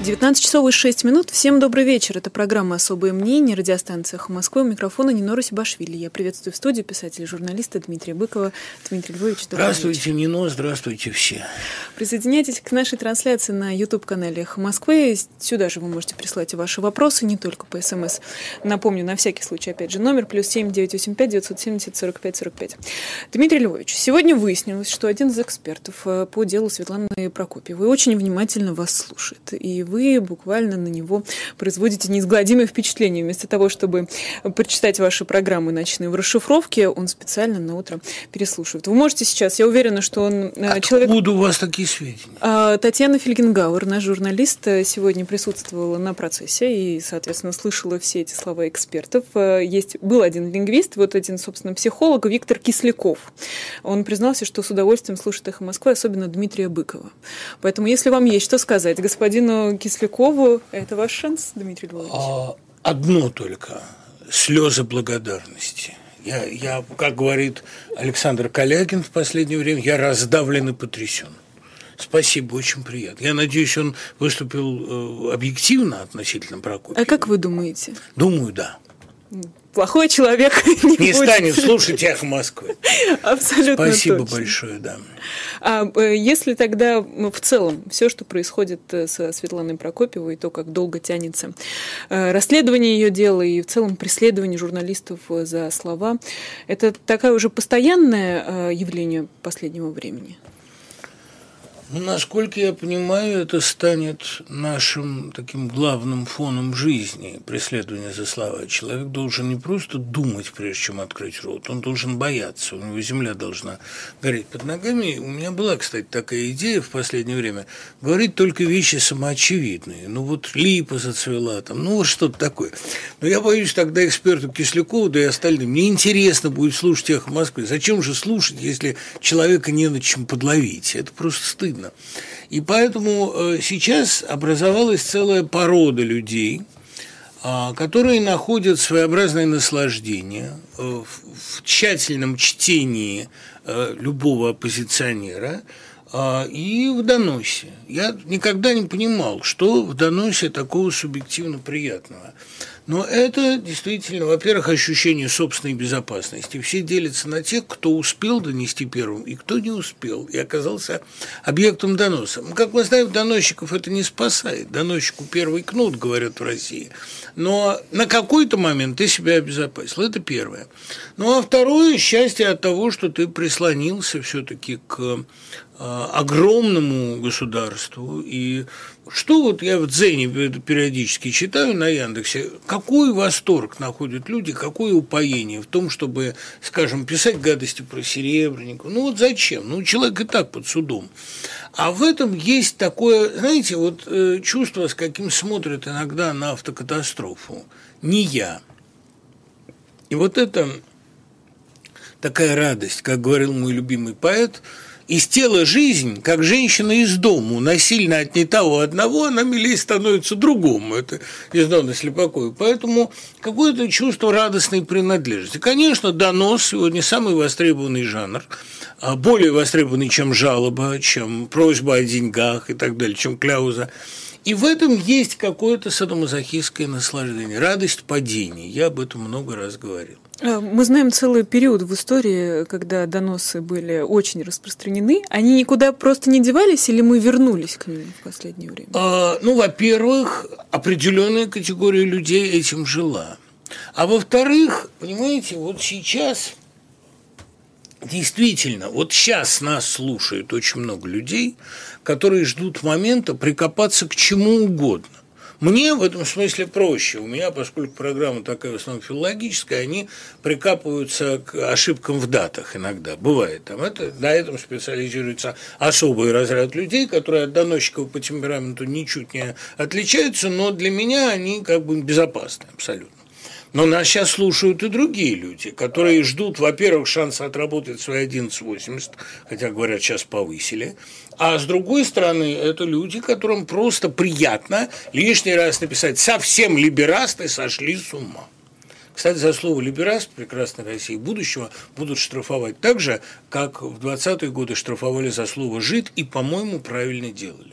19 часов и 6 минут. Всем добрый вечер. Это программа «Особое мнение», радиостанция «Эхо Москвы». У микрофона Нино Сибашвили. Я приветствую в студии писателя и журналиста Дмитрия Быкова. Дмитрий Львович, Здравствуйте, вечер. Нино, здравствуйте все. Присоединяйтесь к нашей трансляции на YouTube-канале «Эхо Москвы». Сюда же вы можете прислать ваши вопросы, не только по СМС. Напомню, на всякий случай, опять же, номер плюс 7 985 970 45 45. Дмитрий Львович, сегодня выяснилось, что один из экспертов э, по делу Светланы Прокопьевой очень внимательно вас слушает. И вы буквально на него производите неизгладимое впечатление. Вместо того, чтобы прочитать ваши программы ночные в расшифровке, он специально на утро переслушивает. Вы можете сейчас, я уверена, что он э, Откуда человек... Откуда у вас такие сведения? А, Татьяна Фельгенгауэр, наш журналист, э, сегодня присутствовала на процессе и, соответственно, слышала все эти слова экспертов. Э, есть, был один лингвист, вот один, собственно, психолог Виктор Кисляков. Он признался, что с удовольствием слушает «Эхо Москвы», особенно Дмитрия Быкова. Поэтому, если вам есть что сказать господину Кислякову. Это ваш шанс, Дмитрий Львович? А, одно только. Слезы благодарности. Я, я, как говорит Александр Калягин в последнее время, я раздавлен и потрясен. Спасибо, очень приятно. Я надеюсь, он выступил э, объективно относительно Прокопьева. А как вы думаете? Думаю, да плохой человек не, не будет. станет слушать эхо Москвы. Абсолютно Спасибо точно. большое, да. А э, если тогда ну, в целом все, что происходит э, со Светланой Прокопьевой, то, как долго тянется э, расследование ее дела и в целом преследование журналистов за слова, это такое уже постоянное явление последнего времени? Насколько я понимаю, это станет нашим таким главным фоном жизни, преследование за слова. Человек должен не просто думать, прежде чем открыть рот, он должен бояться, у него земля должна гореть под ногами. У меня была, кстати, такая идея в последнее время, говорить только вещи самоочевидные. Ну, вот липа зацвела там, ну, вот что-то такое. Но я боюсь тогда эксперту Кислякову, да и остальным, мне интересно будет слушать «Эхо Москвы». Зачем же слушать, если человека не на чем подловить? Это просто стыдно видно. И поэтому э, сейчас образовалась целая порода людей, а, которые находят своеобразное наслаждение э, в тщательном чтении э, любого оппозиционера а, и в доносе. Я никогда не понимал, что в доносе такого субъективно приятного. Но это действительно, во-первых, ощущение собственной безопасности. Все делятся на тех, кто успел донести первым, и кто не успел, и оказался объектом доноса. Ну, как мы знаем, доносчиков это не спасает. Доносчику первый кнут, говорят в России. Но на какой-то момент ты себя обезопасил. Это первое. Ну, а второе – счастье от того, что ты прислонился все-таки к а, огромному государству. И что вот я в Дзене периодически читаю на Яндексе, какой восторг находят люди, какое упоение в том, чтобы, скажем, писать гадости про Серебренникова. Ну вот зачем? Ну человек и так под судом. А в этом есть такое, знаете, вот э, чувство, с каким смотрят иногда на автокатастрофу. Не я. И вот это такая радость, как говорил мой любимый поэт – из тела жизнь, как женщина из дому, насильно отнята у одного, она милее становится другому. Это из Дона Слепакова. Поэтому какое-то чувство радостной принадлежности. Конечно, донос сегодня самый востребованный жанр, а более востребованный, чем жалоба, чем просьба о деньгах и так далее, чем кляуза. И в этом есть какое-то садомазохистское наслаждение, радость падений. Я об этом много раз говорил. Э, мы знаем целый период в истории, когда доносы были очень распространены. Они никуда просто не девались или мы вернулись к ним в последнее время? А, ну, во-первых, определенная категория людей этим жила. А во-вторых, понимаете, вот сейчас действительно, вот сейчас нас слушает очень много людей, которые ждут момента прикопаться к чему угодно. Мне в этом смысле проще. У меня, поскольку программа такая в основном филологическая, они прикапываются к ошибкам в датах иногда. Бывает. Там это, на этом специализируется особый разряд людей, которые от доносчиков по темпераменту ничуть не отличаются, но для меня они как бы безопасны абсолютно. Но нас сейчас слушают и другие люди, которые ждут, во-первых, шанса отработать свои 11,80, хотя, говорят, сейчас повысили, а с другой стороны, это люди, которым просто приятно лишний раз написать «совсем либерасты сошли с ума». Кстати, за слово «либераст» прекрасной России будущего будут штрафовать так же, как в 20-е годы штрафовали за слово «жид» и, по-моему, правильно делали.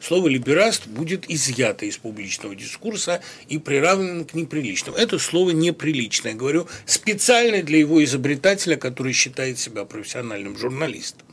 Слово «либераст» будет изъято из публичного дискурса и приравнено к неприличному. Это слово неприличное, говорю, специально для его изобретателя, который считает себя профессиональным журналистом.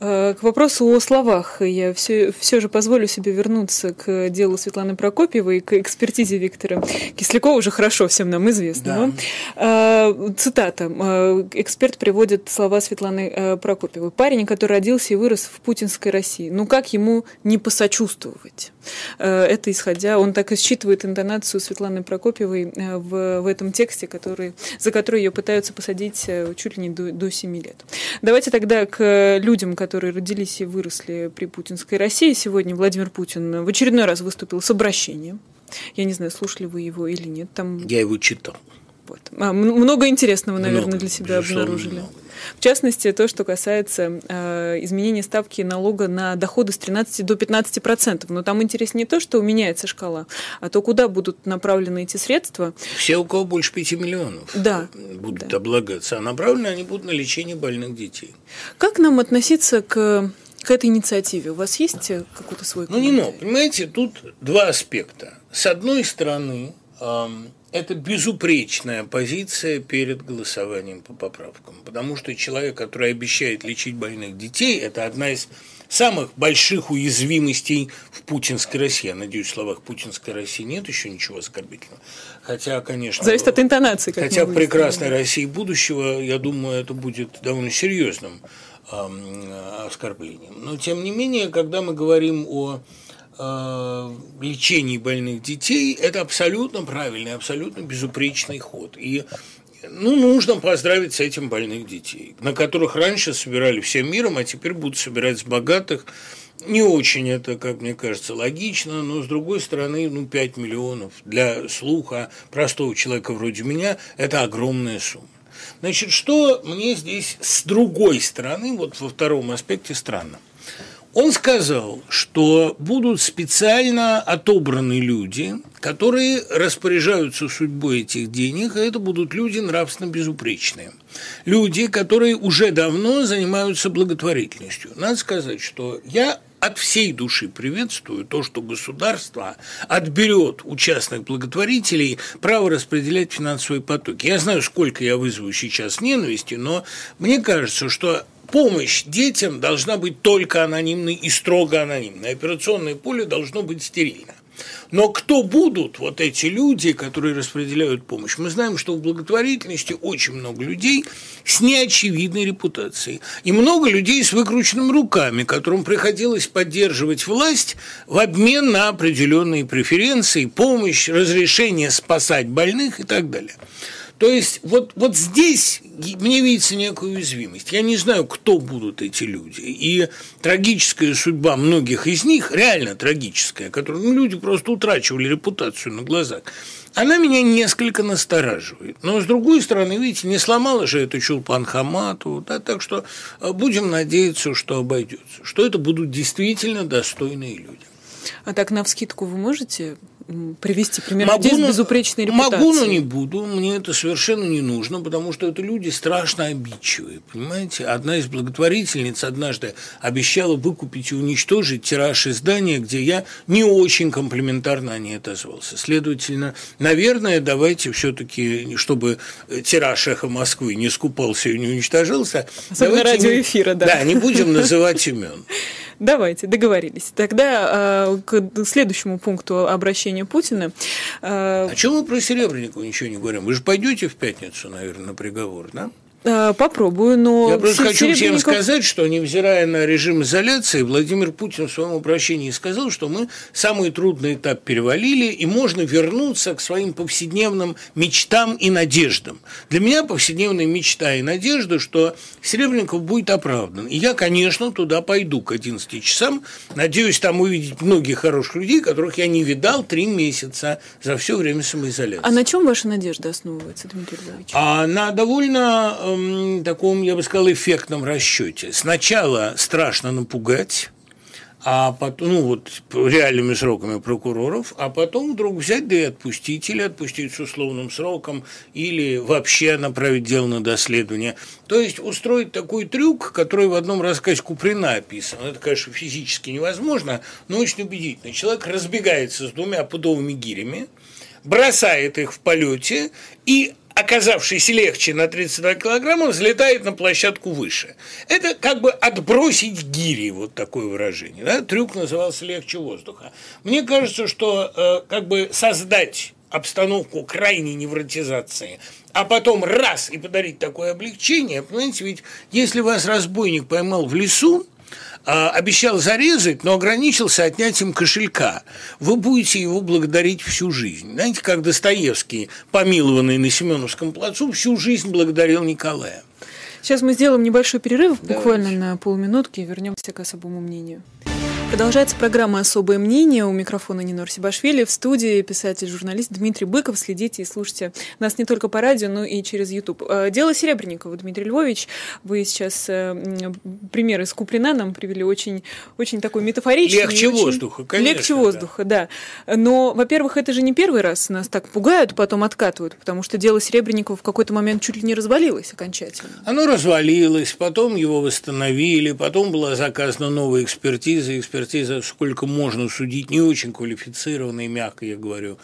Э, к вопросу о словах я все, все же позволю себе вернуться к делу Светланы Прокопьевой и к экспертизе Виктора Кислякова, уже хорошо всем нам известного. Да. Э, цитата. Э, эксперт приводит слова Светланы Прокопьевой. «Парень, который родился и вырос в путинской России. Ну как ему не посочувствовать?» Это исходя, он так и считывает интонацию Светланы Прокопьевой в, в этом тексте, который, за который ее пытаются посадить чуть ли не до, до 7 лет. Давайте тогда к людям, которые родились и выросли при путинской России. Сегодня Владимир Путин в очередной раз выступил с обращением. Я не знаю, слушали вы его или нет. Там... Я его читал. Вот. А, много интересного, наверное, много, для себя обнаружили. Много. В частности, то, что касается э, изменения ставки налога на доходы с 13 до 15 процентов. Но там интереснее то, что меняется шкала, а то, куда будут направлены эти средства. Все, у кого больше 5 миллионов, да, будут да. облагаться, а направлены они будут на лечение больных детей. Как нам относиться к к этой инициативе? У вас есть какой-то свой Ну, не но, понимаете, тут два аспекта. С одной стороны, это безупречная позиция перед голосованием по поправкам, потому что человек, который обещает лечить больных детей, это одна из самых больших уязвимостей в путинской России. Я надеюсь, в словах путинской России нет еще ничего оскорбительного. Хотя, конечно... Зависит от интонации. Как хотя в прекрасной России будущего, я думаю, это будет довольно серьезным э, оскорблением. Но, тем не менее, когда мы говорим о э, лечении больных детей, это абсолютно правильный, абсолютно безупречный ход. И ну, нужно поздравить с этим больных детей, на которых раньше собирали всем миром, а теперь будут собирать с богатых. Не очень это, как мне кажется, логично, но, с другой стороны, ну, 5 миллионов для слуха простого человека вроде меня – это огромная сумма. Значит, что мне здесь с другой стороны, вот во втором аспекте странно? Он сказал, что будут специально отобраны люди, которые распоряжаются судьбой этих денег, и это будут люди нравственно безупречные. Люди, которые уже давно занимаются благотворительностью. Надо сказать, что я от всей души приветствую то, что государство отберет у частных благотворителей право распределять финансовые потоки. Я знаю, сколько я вызову сейчас ненависти, но мне кажется, что помощь детям должна быть только анонимной и строго анонимной. Операционное поле должно быть стерильно. Но кто будут вот эти люди, которые распределяют помощь? Мы знаем, что в благотворительности очень много людей с неочевидной репутацией. И много людей с выкрученными руками, которым приходилось поддерживать власть в обмен на определенные преференции, помощь, разрешение спасать больных и так далее. То есть вот, вот здесь мне видится некая уязвимость. Я не знаю, кто будут эти люди. И трагическая судьба многих из них, реально трагическая, которые ну, люди просто утрачивали репутацию на глазах, она меня несколько настораживает. Но, с другой стороны, видите, не сломала же это Чулпан Хамату, да, так что э, будем надеяться, что обойдется, что это будут действительно достойные люди. А так, на вскидку вы можете привести пример могу, людей с безупречной репутацией? Могу, но не буду. Мне это совершенно не нужно, потому что это люди страшно обидчивые. Понимаете? Одна из благотворительниц однажды обещала выкупить и уничтожить тираж издания, где я не очень комплиментарно о ней отозвался. Следовательно, наверное, давайте все-таки, чтобы тираж «Эхо Москвы» не скупался и не уничтожился, Особенно радиоэфира, да. Да, не будем называть имен. Давайте, договорились. Тогда э, к следующему пункту обращения Путина. Э, а чего мы про Серебренникова ничего не говорим? Вы же пойдете в пятницу, наверное, на приговор, да? Э, попробую, но... Я просто хочу всем сказать, что, невзирая на режим изоляции, Владимир Путин в своем обращении сказал, что мы самый трудный этап перевалили, и можно вернуться к своим повседневным мечтам и надеждам. Для меня повседневная мечта и надежда, что Серебренников будет оправдан. И я, конечно, туда пойду к 11 часам. Надеюсь там увидеть многих хороших людей, которых я не видал три месяца за все время самоизоляции. А на чем ваша надежда основывается, Дмитрий Львович? А на довольно эм, таком, я бы сказал, эффектном расчете. Сначала страшно напугать, а потом, ну вот реальными сроками прокуроров, а потом вдруг взять да и отпустить, или отпустить с условным сроком, или вообще направить дело на доследование. То есть устроить такой трюк, который в одном рассказе Куприна описан. Это, конечно, физически невозможно, но очень убедительно. Человек разбегается с двумя пудовыми гирями, бросает их в полете и оказавшийся легче на 32 килограмма, взлетает на площадку выше. Это как бы отбросить гири, вот такое выражение. Да? Трюк назывался «легче воздуха». Мне кажется, что э, как бы создать обстановку крайней невротизации, а потом раз и подарить такое облегчение, понимаете, ведь если вас разбойник поймал в лесу, обещал зарезать, но ограничился отнятием кошелька. Вы будете его благодарить всю жизнь. Знаете, как Достоевский, помилованный на Семеновском плацу, всю жизнь благодарил Николая. Сейчас мы сделаем небольшой перерыв, Давайте. буквально на полминутки, и вернемся к особому мнению. Продолжается программа «Особое мнение». У микрофона Нинор Сибашвили. В студии писатель-журналист Дмитрий Быков. Следите и слушайте нас не только по радио, но и через YouTube. Э, Дело Серебренникова, Дмитрий Львович. Вы сейчас э, пример из Куплина нам привели очень, очень такой метафоричный. Легче очень... воздуха, конечно. Легче воздуха, да. да. Но, во-первых, это же не первый раз нас так пугают, потом откатывают, потому что дело Серебренникова в какой-то момент чуть ли не развалилось окончательно. Оно развалилось, потом его восстановили, потом была заказана новая экспертиза, экспертиза экспертиза, сколько можно судить, не очень квалифицированные, мягко я говорю,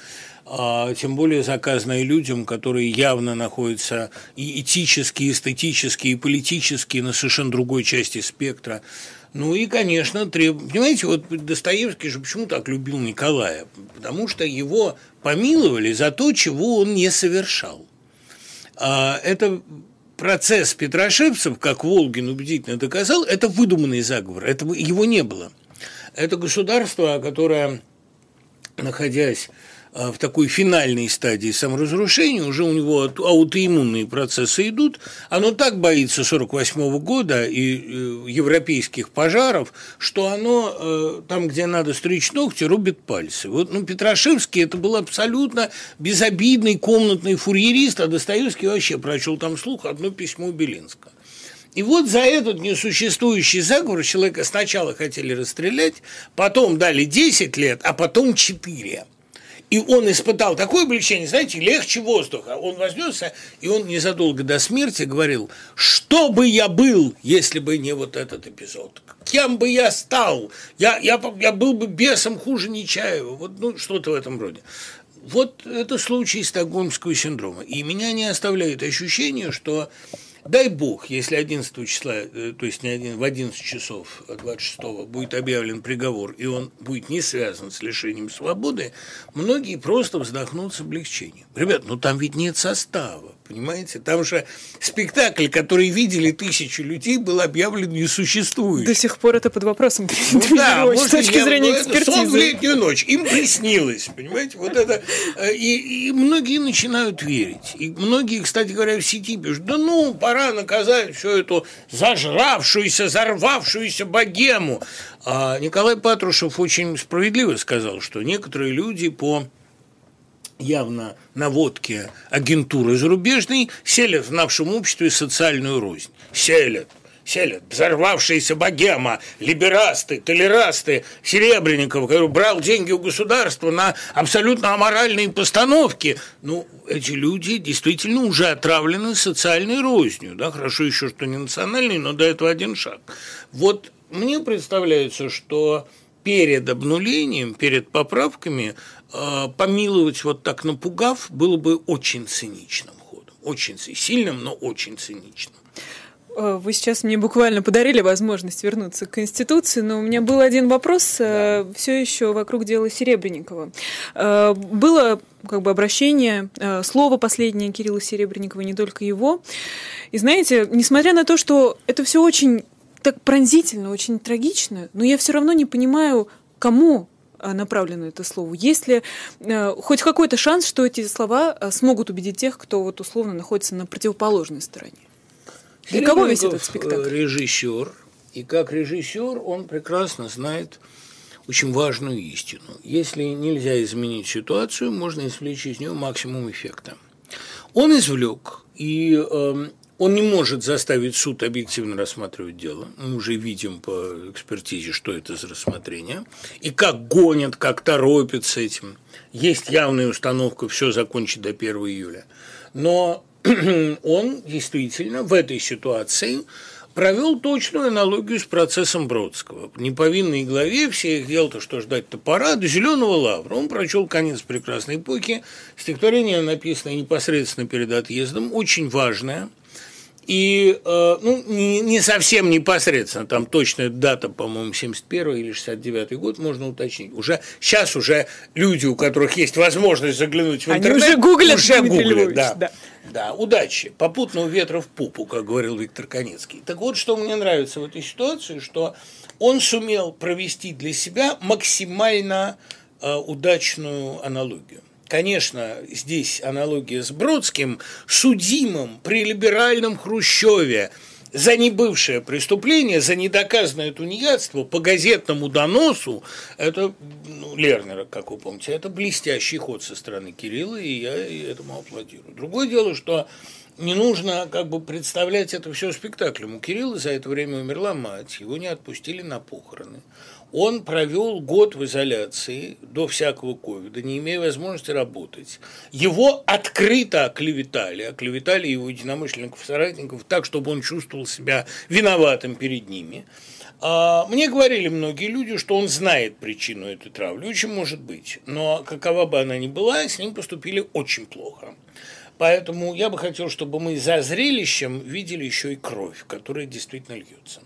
а, тем более заказанные людям, которые явно находятся и этически, и эстетически, и политически на совершенно другой части спектра. Ну и, конечно, треб... понимаете, вот Достоевский же почему так любил Николая? Потому что его помиловали за то, чего он не совершал. А это процесс Петрошевцев, как Волгин убедительно доказал, это выдуманный заговор, это, его не было – это государство, которое, находясь а, в такой финальной стадии саморазрушения, уже у него аутоиммунные процессы идут, оно так боится 48 года и э, европейских пожаров, что оно э, там, где надо стричь ногти, рубит пальцы. Вот, ну, Петрашевский это был абсолютно безобидный комнатный фурьерист, а Достоевский вообще прочел там слух одно письмо Белинского. И вот за этот несуществующий заговор человека сначала хотели расстрелять, потом дали 10 лет, а потом 4. И он испытал такое облегчение, знаете, легче воздуха. Он вознесся, и он незадолго до смерти говорил, что бы я был, если бы не вот этот эпизод? Кем бы я стал? Я, я, я был бы бесом хуже Нечаева. Вот ну, что-то в этом роде. Вот это случай стокгольмского синдрома. И меня не оставляет ощущение, что Дай бог, если 11 числа, э, то есть не один, в 11 часов 26 будет объявлен приговор, и он будет не связан с лишением свободы, многие просто вздохнут с облегчением. Ребят, ну там ведь нет состава. Понимаете? Там же спектакль, который видели тысячи людей, был объявлен несуществующим. До сих пор это под вопросом. Ну, да, может, с точки зрения ну, экспертизы. Сон в летнюю ночь. Им приснилось, понимаете? Вот это. Э, и, и многие начинают верить. И многие, кстати говоря, в сети пишут, да ну, пора наказать всю эту зажравшуюся, зарвавшуюся богему. А Николай Патрушев очень справедливо сказал, что некоторые люди по явно наводки агентуры зарубежной селят в нашем обществе социальную рознь. Селят селят. Взорвавшаяся богема, либерасты, толерасты, Серебренников, который брал деньги у государства на абсолютно аморальные постановки. Ну, эти люди действительно уже отравлены социальной рознью. Да? Хорошо еще, что не национальной, но до этого один шаг. Вот мне представляется, что перед обнулением, перед поправками помиловать вот так напугав было бы очень циничным ходом. Очень сильным, но очень циничным. Э, вы сейчас мне буквально подарили возможность вернуться к Конституции, но у меня был один вопрос э, да. все еще вокруг дела Серебренникова. Было как бы обращение, слово последнее Кирилла Серебренникова, не только его. И знаете, несмотря на то, что это все очень так пронзительно, очень трагично, но я все равно не понимаю, кому а, направлено это слово. Есть ли э, хоть какой-то шанс, что эти слова э, смогут убедить тех, кто вот условно находится на противоположной стороне? Для кого весь этот спектакль? режиссер, и как режиссер он прекрасно знает очень важную истину. Если нельзя изменить ситуацию, можно извлечь из нее максимум эффекта. Он извлек и э, Он не может заставить суд объективно рассматривать дело. Мы уже видим по экспертизе, что это за рассмотрение. И как гонят, как торопят с этим. Есть явная установка все закончить до 1 июля. Но он действительно в этой ситуации провел точную аналогию с процессом Бродского. Неповинной главе всех дел-то, что ждать-то пора, до зеленого лавра. Он прочел конец прекрасной эпохи. Стихотворение написано непосредственно перед отъездом, очень важное. И, э, ну, не, не совсем непосредственно, там точная дата, по-моему, 71 или 69 год, можно уточнить. Уже, сейчас уже люди, у которых есть возможность заглянуть в Они интернет, уже гуглят, уже Дмитрий гуглят, да. да. Да, удачи, попутного ветра в пупу, как говорил Виктор Конецкий. Так вот, что мне нравится в этой ситуации, что он сумел провести для себя максимально э, удачную аналогию. Конечно, здесь аналогия с Бродским, судимым при либеральном Хрущеве за небывшее преступление, за недоказанное тунеядство по газетному доносу, это ну, Лернера, как вы помните, это блестящий ход со стороны Кирилла, и я этому аплодирую. Другое дело, что не нужно как бы представлять это все спектаклем. У Кирилла за это время умерла мать, его не отпустили на похороны. Он провел год в изоляции до всякого ковида, не имея возможности работать. Его открыто оклеветали, оклеветали его единомышленников соратников так, чтобы он чувствовал себя виноватым перед ними. А, мне говорили многие люди, что он знает причину этой травли, очень может быть, но какова бы она ни была, с ним поступили очень плохо. Поэтому я бы хотел, чтобы мы за зрелищем видели еще и кровь, которая действительно льется.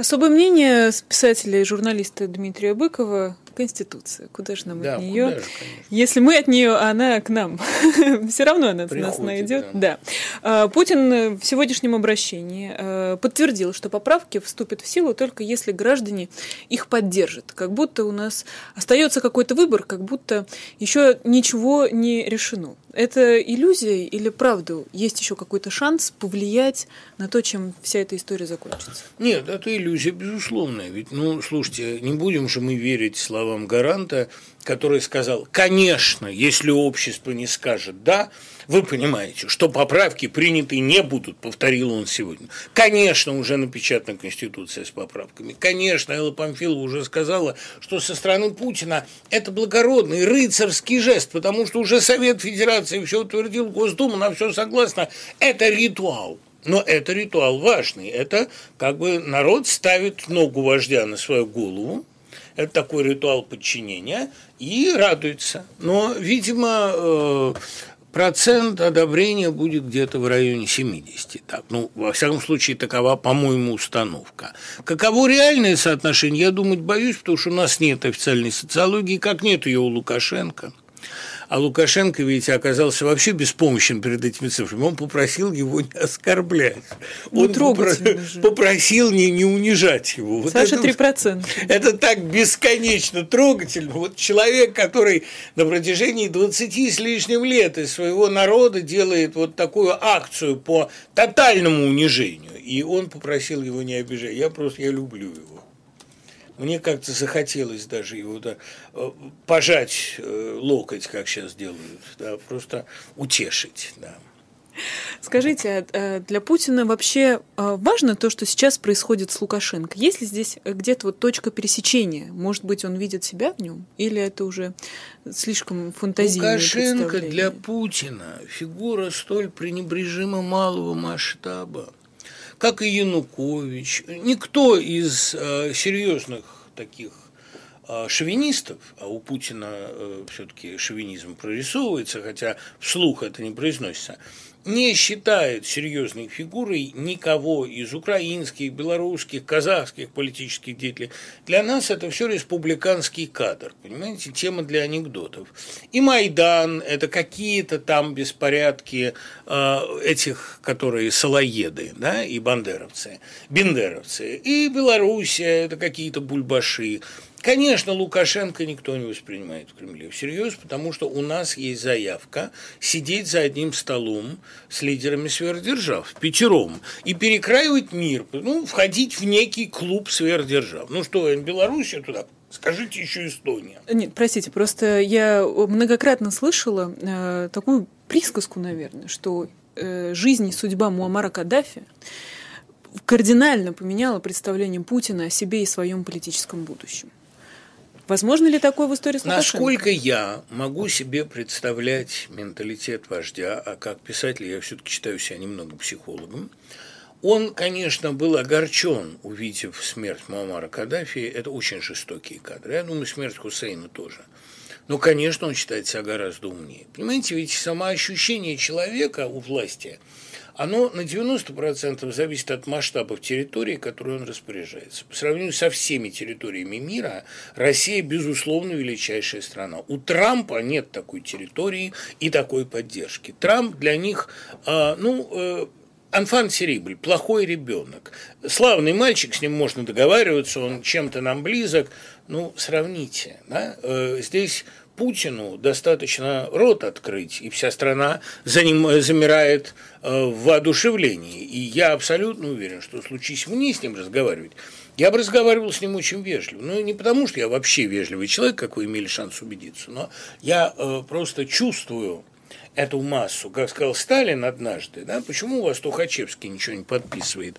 Особое мнение с писателя и журналиста Дмитрия Быкова Конституция. Куда же нам Да, от нее? же. Если мы от нее, а она к нам. Все равно она от нас Приходит, найдет. да. Да. А, Путин в сегодняшнем обращении а, подтвердил, что поправки вступят в силу только если граждане их поддержат. Как будто у нас остается какой-то выбор, как будто еще ничего не решено. Это иллюзия или правда есть еще какой-то шанс повлиять на то, чем вся эта история закончится? Нет, это иллюзия безусловная. Ведь, ну, слушайте, не будем же мы верить словам гаранта, который сказал, конечно, если общество не скажет «да», вы понимаете, что поправки приняты не будут, повторил он сегодня. Конечно, уже напечатана Конституция с поправками. Конечно, Элла Памфилова уже сказала, что со стороны Путина это благородный рыцарский жест, потому что уже Совет Федерации все утвердил, Госдума на все согласна. Это ритуал. Но это ритуал важный. Это как бы народ ставит ногу вождя на свою голову, это такой ритуал подчинения, и радуется. Но, видимо, э, процент одобрения будет где-то в районе 70. Так, ну, во всяком случае, такова, по-моему, установка. Каково реальное соотношение, я думать боюсь, потому что у нас нет официальной социологии, как нет ее у Лукашенко. А Лукашенко ведь оказался вообще беспомощен перед этими цифрами. Он попросил его не оскорблять. Он трогательно же. попросил не, не унижать его. Вот Саша это- 3%. это так бесконечно трогательно. Вот человек, который на протяжении 20 с лишним лет из своего народа делает вот такую акцию по тотальному унижению, и он попросил его не обижать. Я просто, я люблю его. Мне как-то захотелось даже его да, э, пожать э, локоть, как сейчас делают, да, просто утешить, да. Скажите, а, для Путина вообще важно то, что сейчас происходит с Лукашенко? Есть ли здесь где-то вот точка пересечения? Может быть, он видит себя в нем? Или это уже слишком фантазийное Лукашенко для Путина фигура столь пренебрежимо малого масштаба, как и Янукович. Никто из э, серьезных таких шовинистов, а у Путина все-таки шовинизм прорисовывается, хотя вслух это не произносится, не считает серьезной фигурой никого из украинских, белорусских, казахских политических деятелей. Для нас это все республиканский кадр, понимаете, тема для анекдотов. И Майдан – это какие-то там беспорядки э, этих, которые салоеды, да, и бандеровцы, бендеровцы. И Белоруссия – это какие-то бульбаши. Конечно, Лукашенко никто не воспринимает в Кремле всерьез, потому что у нас есть заявка сидеть за одним столом с лидерами сверхдержав, пятером, и перекраивать мир, ну, входить в некий клуб сверхдержав. Ну что, Белоруссия туда, скажите еще Эстония. Нет, простите, просто я многократно слышала э, такую присказку, наверное, что э, жизнь и судьба Муаммара Каддафи кардинально поменяла представление Путина о себе и своем политическом будущем. Возможно ли такое в истории с Насколько я могу себе представлять менталитет вождя, а как писатель я все-таки считаю себя немного психологом, он, конечно, был огорчен, увидев смерть Муаммара Каддафи. Это очень жестокие кадры. Я думаю, смерть Хусейна тоже. Но, конечно, он считает себя гораздо умнее. Понимаете, ведь самоощущение человека у власти – оно на 90% зависит от масштабов территории, которой он распоряжается. По сравнению со всеми территориями мира, Россия, безусловно, величайшая страна. У Трампа нет такой территории и такой поддержки. Трамп для них, э, ну, э, Анфан Серибль, плохой ребенок. Славный мальчик, с ним можно договариваться, он чем-то нам близок. Ну, сравните. Да? Э, здесь Путину достаточно рот открыть, и вся страна за ним э, замирает э, в воодушевлении. И я абсолютно уверен, что случись мне с ним разговаривать, я бы разговаривал с ним очень вежливо. Ну, не потому, что я вообще вежливый человек, как вы имели шанс убедиться, но я э, просто чувствую эту массу, как сказал Сталин однажды, да, почему у вас Тухачевский ничего не подписывает,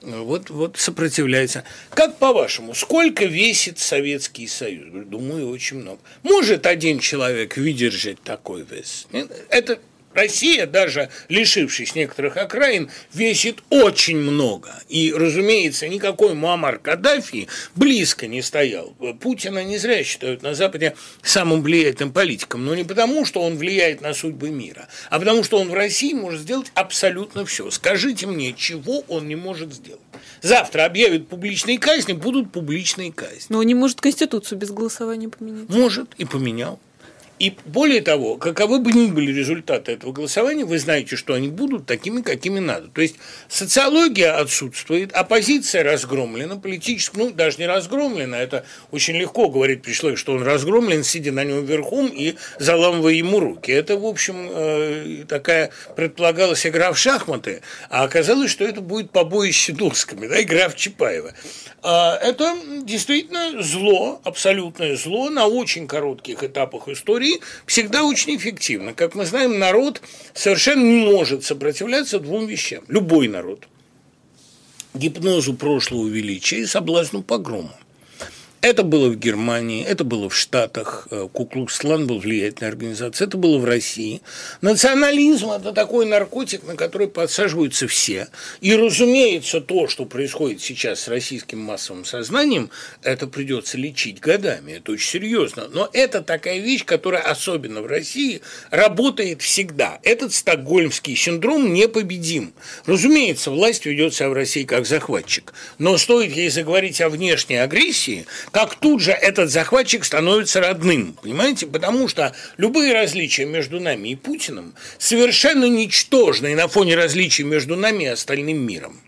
вот, вот сопротивляется. Как по-вашему, сколько весит Советский Союз? Думаю, очень много. Может один человек выдержать такой вес? Это Россия, даже лишившись некоторых окраин, весит очень много. И, разумеется, никакой Муаммар Каддафи близко не стоял. Путина не зря считают на Западе самым влиятельным политиком. Но не потому, что он влияет на судьбы мира, а потому, что он в России может сделать абсолютно все. Скажите мне, чего он не может сделать? Завтра объявят публичные казни, будут публичные казни. Но он не может Конституцию без голосования поменять. Может, и поменял. И более того, каковы бы ни были результаты этого голосования, вы знаете, что они будут такими, какими надо. То есть социология отсутствует, оппозиция разгромлена, политическая, ну, даже не разгромлена, это очень легко говорить при человеке, что он разгромлен, сидя на нем верхом и заламывая ему руки. Это, в общем, э, такая предполагалась игра в шахматы, а оказалось, что это будет побоище досками, да, игра в Чапаева. А это действительно зло, абсолютное зло на очень коротких этапах истории, всегда очень эффективно. Как мы знаем, народ совершенно не может сопротивляться двум вещам. Любой народ. Гипнозу прошлого величия и соблазну погрома. Это было в Германии, это было в Штатах, э, Куклукс-клан был влиятельной организацией, это было в России. Национализм – это такой наркотик, на который подсаживаются все. И, разумеется, то, что происходит сейчас с российским массовым сознанием, это придется лечить годами, это очень серьезно. Но это такая вещь, которая особенно в России работает всегда. Этот стокгольмский синдром непобедим. Разумеется, власть ведет себя в России как захватчик. Но стоит ей заговорить о внешней агрессии, как тут же этот захватчик становится родным, понимаете? Потому что любые различия между нами и Путиным совершенно ничтожны на фоне различий между нами и остальным миром.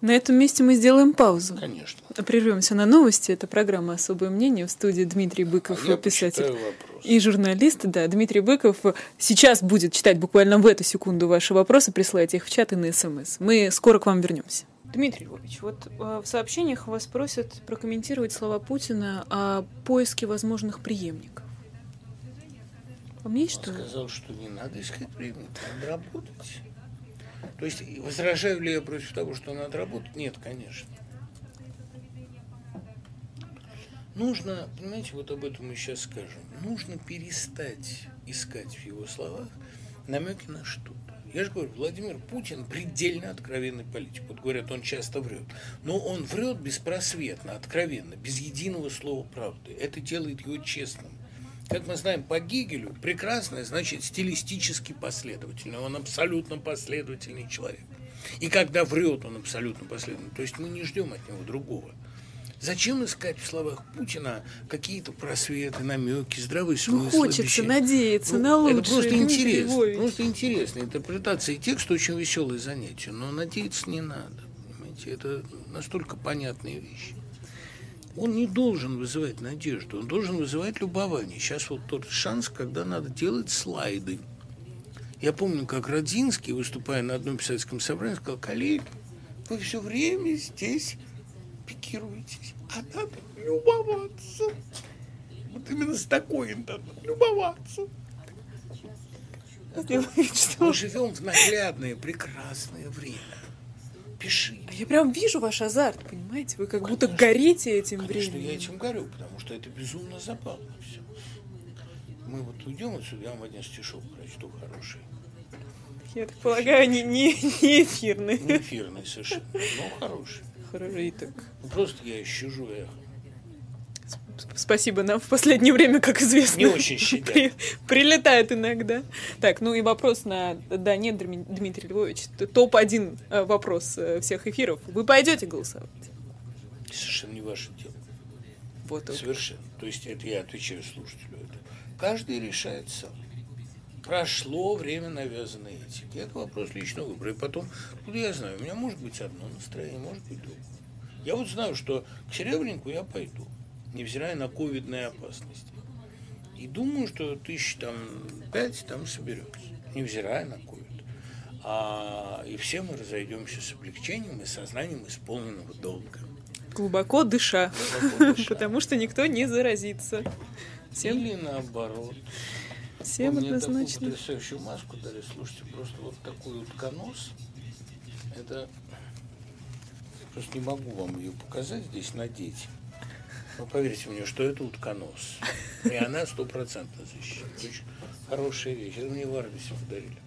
На этом месте мы сделаем паузу. Конечно. Прервемся на новости. Это программа «Особое мнение» в студии Дмитрий Быков, а писатель и журналист. Да, Дмитрий Быков сейчас будет читать буквально в эту секунду ваши вопросы, присылайте их в чат и на СМС. Мы скоро к вам вернемся. Дмитрий Львович, вот э, в сообщениях вас просят прокомментировать слова Путина о поиске возможных преемников. Вам есть Он что? сказал, что не надо искать преемников, надо работать. То есть возражаю ли я против того, что надо работать? Нет, конечно. Нужно, понимаете, вот об этом мы сейчас скажем, нужно перестать искать в его словах намеки на что-то. Я же говорю, Владимир Путин предельно откровенный политик. Вот говорят, он часто врет. Но он врет беспросветно, откровенно, без единого слова правды. Это делает его честным. Как мы знаем по Гегелю, прекрасное значит стилистически последовательный. Он абсолютно последовательный человек. И когда врет, он абсолютно последовательный. То есть мы не ждем от него другого. Зачем искать в словах Путина какие-то просветы, намеки, здравый смысл? Ну, хочется обещания? надеяться ну, на лучшее. Это просто Дмитрий интересно. Львович. Просто интересно. Интерпретация текста очень веселое занятие, но надеяться не надо. Понимаете? Это настолько понятные вещи. Он не должен вызывать надежду, он должен вызывать любование. Сейчас вот тот шанс, когда надо делать слайды. Я помню, как Родинский, выступая на одном писательском собрании, сказал, коллеги, вы все время здесь пикируетесь, а надо любоваться. Вот именно с такой надо любоваться. Мы живем в наглядное, прекрасное время. Пиши. А я прям вижу ваш азарт, понимаете? Вы как Конечно. будто горите этим Конечно, временем. я этим горю, потому что это безумно забавно все. Мы вот уйдем отсюда, я вам один стишок прочту хороший. Я так полагаю, не, не, не эфирный. Не эфирный совершенно, но хороший. Так. Ну, просто я щажу эхо. Спасибо, нам в последнее время, как известно, не очень при, прилетает иногда. Так, ну и вопрос на... Да, нет, Дмитрий Львович, топ-1 э, вопрос э, всех эфиров. Вы пойдете голосовать? Совершенно не ваше дело. Вот Совершенно. То есть это я отвечаю слушателю. Это. Каждый решает сам. Прошло время навязанной этики. Это вопрос личного выбора. И потом, ну я знаю, у меня может быть одно настроение, может быть другое. Я вот знаю, что к Серебреннику я пойду невзирая на ковидные опасности. И думаю, что тысяч там пять там соберется, невзирая на ковид. А, и все мы разойдемся с облегчением и сознанием исполненного долга. Глубоко дыша, Глубоко дыша. потому что никто не заразится. Всем... Или наоборот. Всем Мне однозначно. такую потрясающую маску дали. Слушайте, просто вот такой утконос. Это просто не могу вам ее показать здесь надеть. Ну, поверьте мне, что это утконос. И она стопроцентно защищена. Очень хорошая вещь. Это мне в Арбисе подарили.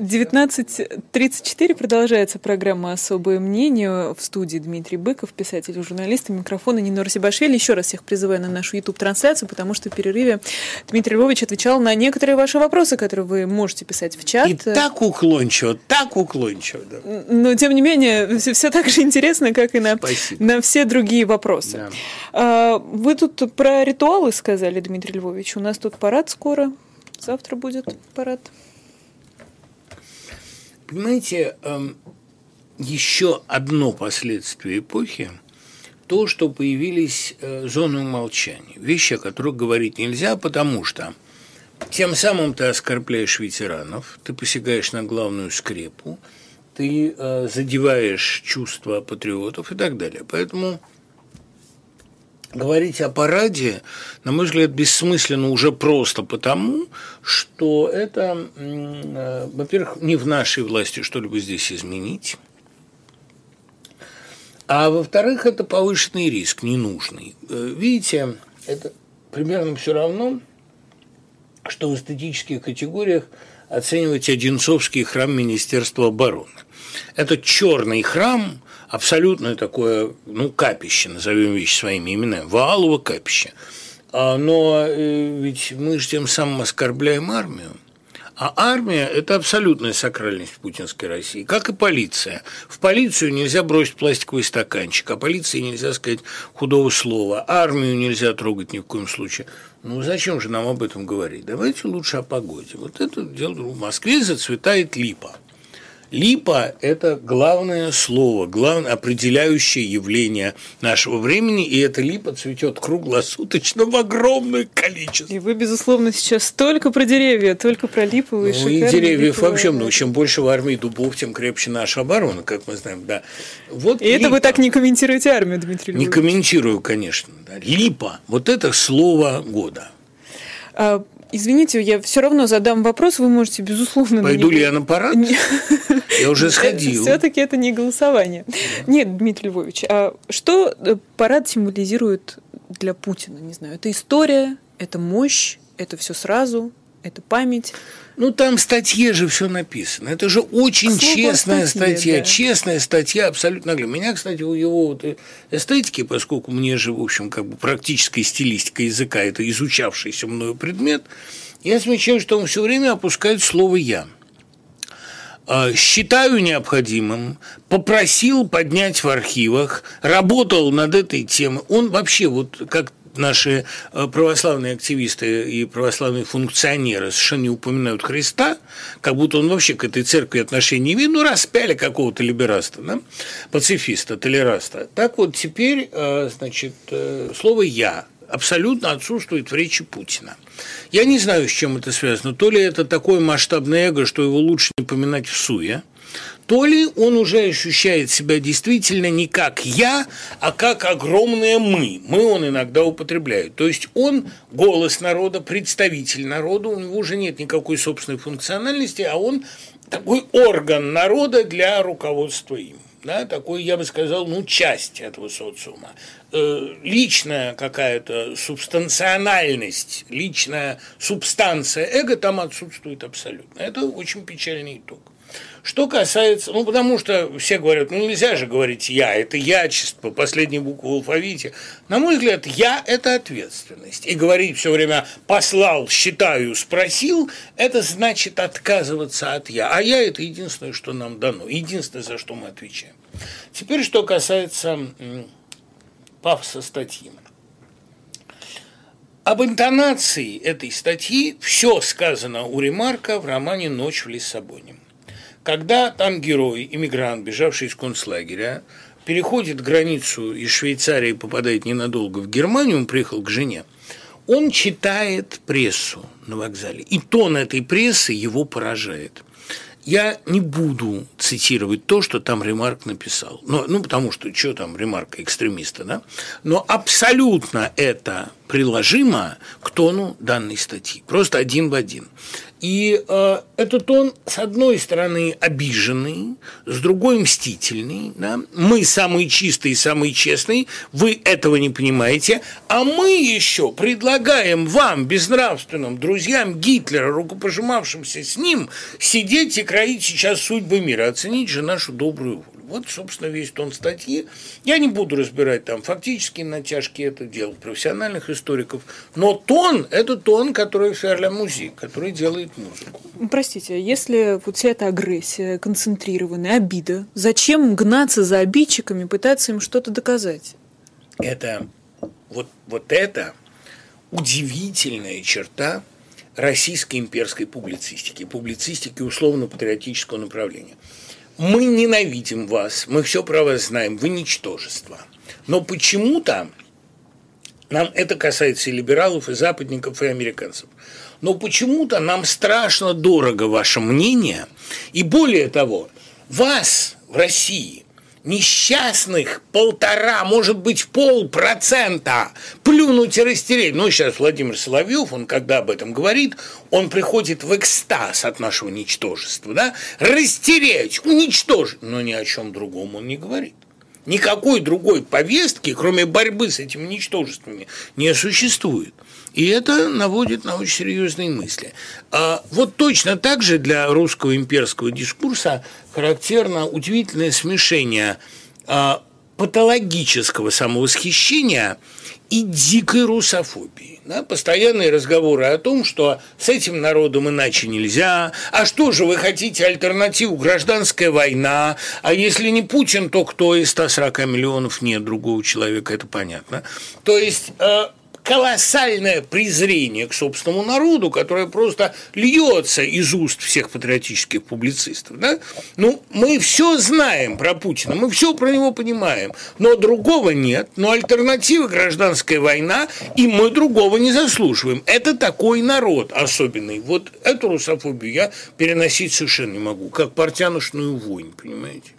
19.34 продолжается программа «Особое мнение». В студии Дмитрий Быков, писатель и журналист. И микрофона Нина Росибашвили. Еще раз всех призываю на нашу YouTube-трансляцию, потому что в перерыве Дмитрий Львович отвечал на некоторые ваши вопросы, которые вы можете писать в чат. И так уклончиво, так уклончиво. Да. Но, тем не менее, все, все так же интересно, как и на, на все другие вопросы. Да. А, вы тут про ритуалы сказали, Дмитрий Львович. У нас тут парад скоро. Завтра будет парад. Понимаете, эм, еще одно последствие эпохи – то, что появились э, зоны умолчания, вещи, о которых говорить нельзя, потому что тем самым ты оскорбляешь ветеранов, ты посягаешь на главную скрепу, ты э, задеваешь чувства патриотов и так далее. Поэтому Говорить о параде, на мой взгляд, бессмысленно уже просто потому, что это, э, во-первых, не в нашей власти что-либо здесь изменить, а во-вторых, это повышенный риск, ненужный. Э, видите, это примерно все равно, что в эстетических категориях оценивать Одинцовский храм Министерства обороны. Это черный храм, абсолютное такое, ну, капище, назовем вещи своими именами, Ваалово капище. А, но э, ведь мы же тем самым оскорбляем армию. А армия – это абсолютная сакральность путинской России, как и полиция. В полицию нельзя бросить пластиковый стаканчик, а полиции нельзя сказать худого слова, армию нельзя трогать ни в коем случае. Ну, зачем же нам об этом говорить? Давайте лучше о погоде. Вот это дело в Москве зацветает липа – Липа – это главное слово, главное определяющее явление нашего времени, и эта липа цветет круглосуточно в огромное количество. И вы, безусловно, сейчас только про деревья, только про липовые Ну, и деревьев липовые. вообще много. Чем больше в армии дубов, тем крепче наша оборона, как мы знаем, да. Вот и липа. это вы так не комментируете армию, Дмитрий Львович? Не комментирую, конечно. Да. Липа – вот это слово года. А, Извините, я все равно задам вопрос, вы можете, безусловно... Пойду ли я на парад? Я уже сходил. Все-таки это не голосование. Нет, Дмитрий Львович, а что э, парад символизирует для Путина? Не знаю, это история, это мощь, это все сразу, это память. Ну, там в статье же все написано. Это же очень Слово честная статье, статья. Да. Честная статья, абсолютно. Меня, кстати, у его вот эстетики, поскольку мне же, в общем, как бы практическая стилистика языка – это изучавшийся мною предмет, я отмечаю, что он все время опускает слово «я» а, считаю необходимым, попросил поднять в архивах, работал над этой темой. Он вообще, вот как наши э, православные активисты и православные функционеры совершенно не упоминают Христа, как будто он вообще к этой церкви отношения не имеет, ну, распяли какого-то либераста, да? пацифиста, толераста. Так вот, теперь, э, значит, э, слово «я» абсолютно отсутствует в речи Путина. Я не знаю, с чем это связано. То ли это такое масштабное эго, что его лучше не поминать в суе, то ли он уже ощущает себя действительно не как я, а как огромное мы. Мы он иногда употребляет. То есть он голос народа, представитель народа, у него уже нет никакой собственной функциональности, а он такой орган народа для руководства им. Да, такой, я бы сказал, ну, часть этого социума. Э, личная какая-то субстанциональность, личная субстанция эго там отсутствует абсолютно. Это очень печальный итог. Что касается, ну, потому что все говорят, ну, нельзя же говорить «я», это «ячество», последняя буква в алфавите. На мой взгляд, «я» – это ответственность. И говорить все время «послал», «считаю», «спросил» – это значит отказываться от «я». А «я» – это единственное, что нам дано, единственное, за что мы отвечаем. Теперь, что касается пафоса статьи. Об интонации этой статьи все сказано у Ремарка в романе «Ночь в Лиссабоне». Когда там герой, иммигрант, бежавший из концлагеря, переходит границу из Швейцарии и попадает ненадолго в Германию, он приехал к жене, он читает прессу на вокзале. И тон этой прессы его поражает. Я не буду цитировать то, что там Ремарк написал. Ну, ну потому что что там Ремарка экстремиста, да? Но абсолютно это приложимо к тону данной статьи. Просто один в один. И э, этот он, с одной стороны, обиженный, с другой мстительный. Да? Мы самые чистые, самые честные, вы этого не понимаете, а мы еще предлагаем вам, безнравственным друзьям Гитлера, рукопожимавшимся с ним, сидеть и кроить сейчас судьбы мира. Оценить же нашу добрую волю. Вот, собственно, весь тон статьи. Я не буду разбирать там фактические натяжки, это дело профессиональных историков, но тон – это тон, который Ферля музык, который делает музыку. Простите, если вот вся эта агрессия, концентрированная, обида, зачем гнаться за обидчиками, пытаться им что-то доказать? Это вот, вот это удивительная черта российской имперской публицистики, публицистики условно-патриотического направления – мы ненавидим вас, мы все про вас знаем, вы ничтожество. Но почему-то нам это касается и либералов, и западников, и американцев. Но почему-то нам страшно дорого ваше мнение, и более того, вас в России несчастных полтора, может быть, полпроцента плюнуть и растереть. Ну, сейчас Владимир Соловьев, он когда об этом говорит, он приходит в экстаз от нашего ничтожества, да, растереть, уничтожить, но ни о чем другом он не говорит. Никакой другой повестки, кроме борьбы с этими ничтожествами, не существует. И это наводит на очень серьезные мысли. А вот точно так же для русского имперского дискурса характерно удивительное смешение а, патологического самовосхищения и дикой русофобии. Да? Постоянные разговоры о том, что с этим народом иначе нельзя, а что же вы хотите альтернативу, гражданская война, а если не Путин, то кто из 140 миллионов нет другого человека, это понятно. То есть э, колоссальное презрение к собственному народу, которое просто льется из уст всех патриотических публицистов. Да? Ну, мы все знаем про Путина, мы все про него понимаем, но другого нет, но альтернатива гражданская война, и мы другого не заслуживаем. Это такой народ особенный. Вот эту русофобию я переносить совершенно не могу, как портяношную вонь, понимаете?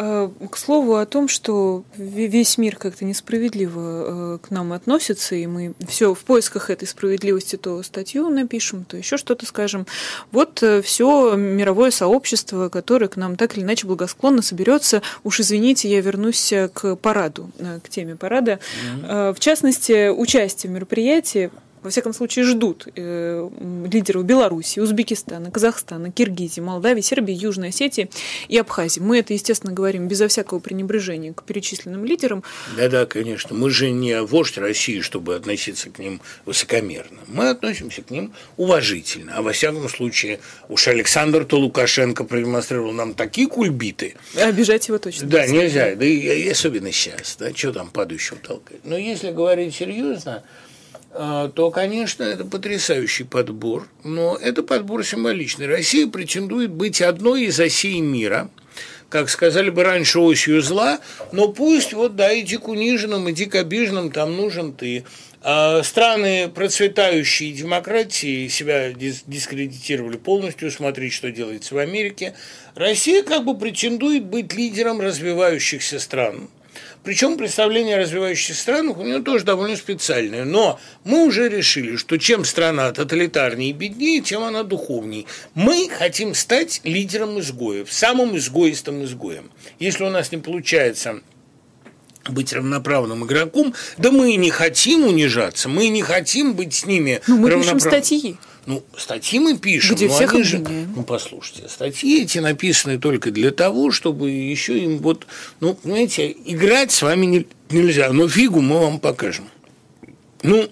Э, к слову о том, что весь мир как-то несправедливо э, к нам относится, и мы все в поисках этой справедливости то статью напишем, то еще что-то скажем. Вот э, все мировое сообщество, которое к нам так или иначе благосклонно соберется. Уж извините, я вернусь к параду, к теме парада. Mm-hmm. В частности, участие в мероприятии во всяком случае, ждут э, лидеров Беларуси, Узбекистана, Казахстана, Киргизии, Молдавии, Сербии, Южной Осетии и Абхазии. Мы это, естественно, говорим безо всякого пренебрежения к перечисленным лидерам. Да-да, конечно. Мы же не вождь России, чтобы относиться к ним высокомерно. Мы относимся к ним уважительно. А во всяком случае, уж Александр-то Лукашенко продемонстрировал нам такие кульбиты. Обижать его точно. Да, нельзя. Да и, особенно сейчас. Да, что там падающего толкать. Но если говорить серьезно, то, конечно, это потрясающий подбор, но это подбор символичный. Россия претендует быть одной из осей мира, как сказали бы раньше, осью зла, но пусть вот, да, иди к униженным, иди к обиженным, там нужен ты. А страны процветающие демократии себя дискредитировали полностью, смотреть, что делается в Америке. Россия как бы претендует быть лидером развивающихся стран. Причем представление о развивающихся странах у нее тоже довольно специальное. Но мы уже решили, что чем страна тоталитарнее и беднее, тем она духовнее. Мы хотим стать лидером изгоев, самым изгоистым изгоем. Если у нас не получается быть равноправным игроком, да мы и не хотим унижаться, мы не хотим быть с ними Ну, мы пишем статьи. Ну, статьи мы пишем, Где но всех они же, обвиняем. ну, послушайте, статьи эти написаны только для того, чтобы еще им вот, ну, понимаете, играть с вами не, нельзя, но фигу мы вам покажем. Ну,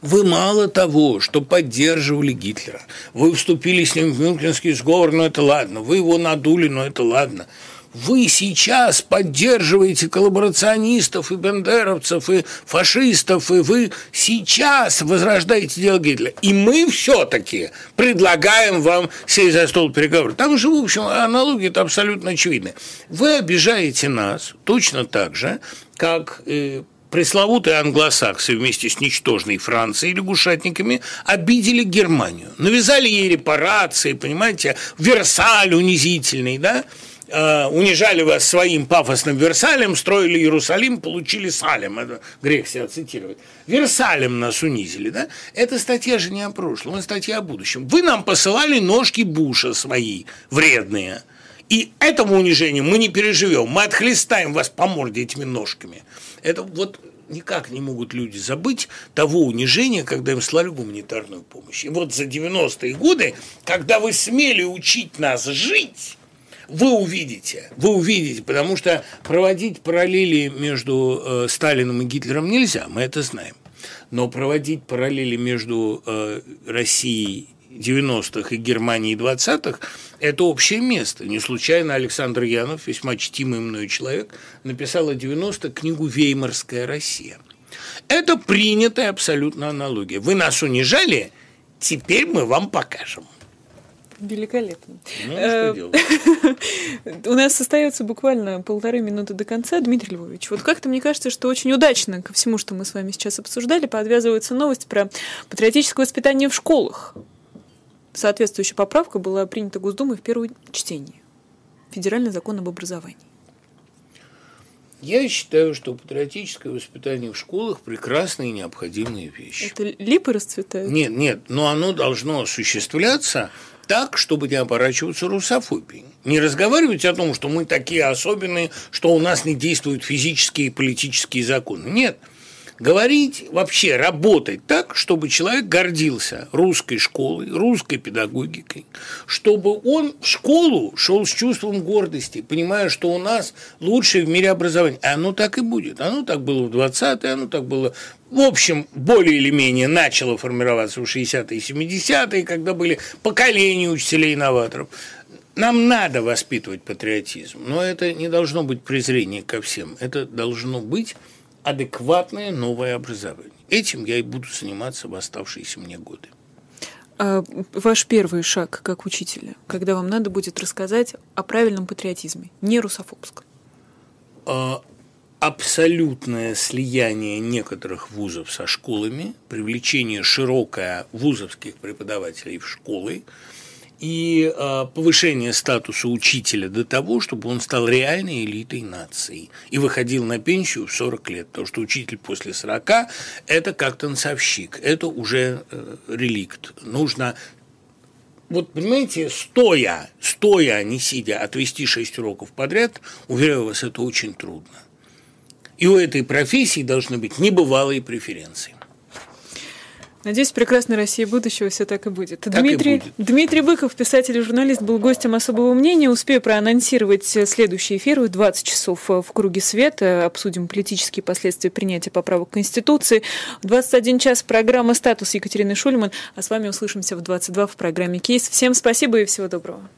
вы мало того, что поддерживали Гитлера, вы вступили с ним в Мюнхенский сговор, но это ладно, вы его надули, но это ладно – вы сейчас поддерживаете коллаборационистов и бендеровцев, и фашистов, и вы сейчас возрождаете дело Гитлера. И мы все-таки предлагаем вам сесть за стол переговоров. Там же, в общем, аналогия это абсолютно очевидны. Вы обижаете нас точно так же, как э, пресловутые англосаксы вместе с ничтожной Францией лягушатниками обидели Германию. Навязали ей репарации, понимаете, Версаль унизительный, да? Э, унижали вас своим пафосным Версалем, строили Иерусалим, получили Салем. Это грех себя цитировать. Версалем нас унизили, да? Эта статья же не о прошлом, это статья о будущем. Вы нам посылали ножки Буша свои, вредные. И этому унижению мы не переживем. Мы отхлестаем вас по морде этими ножками. Это вот никак не могут люди забыть того унижения, когда им слали гуманитарную помощь. И вот за 90-е годы, когда вы смели учить нас жить, вы увидите, вы увидите, потому что проводить параллели между э, Сталином и Гитлером нельзя, мы это знаем. Но проводить параллели между э, Россией 90-х и Германией 20-х – это общее место. Не случайно Александр Янов, весьма чтимый мною человек, написал о 90-х книгу «Веймарская Россия». Это принятая абсолютно аналогия. Вы нас унижали, теперь мы вам покажем. Великолепно. Ну, Э, что делать? У нас остается буквально полторы минуты до конца. Дмитрий Львович, вот как-то мне кажется, что очень удачно ко всему, что мы с вами сейчас обсуждали, подвязывается новость про патриотическое воспитание в школах. Соответствующая поправка была принята Госдумой в первом чтении. Федеральный закон об образовании. Я считаю, что патриотическое воспитание в школах – прекрасная и необходимая вещь. Это липы расцветают? Нет, нет, но оно должно осуществляться так, чтобы не оборачиваться русофобией. Не разговаривать о том, что мы такие особенные, что у нас не действуют физические и политические законы. Нет. Говорить, вообще работать так, чтобы человек гордился русской школой, русской педагогикой, чтобы он в школу шел с чувством гордости, понимая, что у нас лучшее в мире образование. И оно так и будет. Оно так было в 20-е, оно так было в общем, более или менее начало формироваться в 60-е и 70-е, когда были поколения учителей-инноваторов. Нам надо воспитывать патриотизм, но это не должно быть презрение ко всем. Это должно быть адекватное новое образование. Этим я и буду заниматься в оставшиеся мне годы. А ваш первый шаг как учителя, когда вам надо будет рассказать о правильном патриотизме, не русофобском? А, абсолютное слияние некоторых вузов со школами, привлечение широкое вузовских преподавателей в школы и э, повышение статуса учителя до того, чтобы он стал реальной элитой нации и выходил на пенсию в 40 лет. Потому что учитель после 40 – это как танцовщик, это уже э, реликт. Нужно вот понимаете, стоя, стоя, а не сидя, отвести 6 уроков подряд, уверяю вас, это очень трудно. И у этой профессии должны быть небывалые преференции. Надеюсь, в прекрасной России будущего все так и будет. Так Дмитрий, и будет. Дмитрий Быков, писатель и журналист, был гостем особого мнения. Успею проанонсировать следующий эфир в 20 часов в «Круге света». Обсудим политические последствия принятия поправок к Конституции. В 21 час программа «Статус» Екатерины Шульман. А с вами услышимся в 22 в программе «Кейс». Всем спасибо и всего доброго.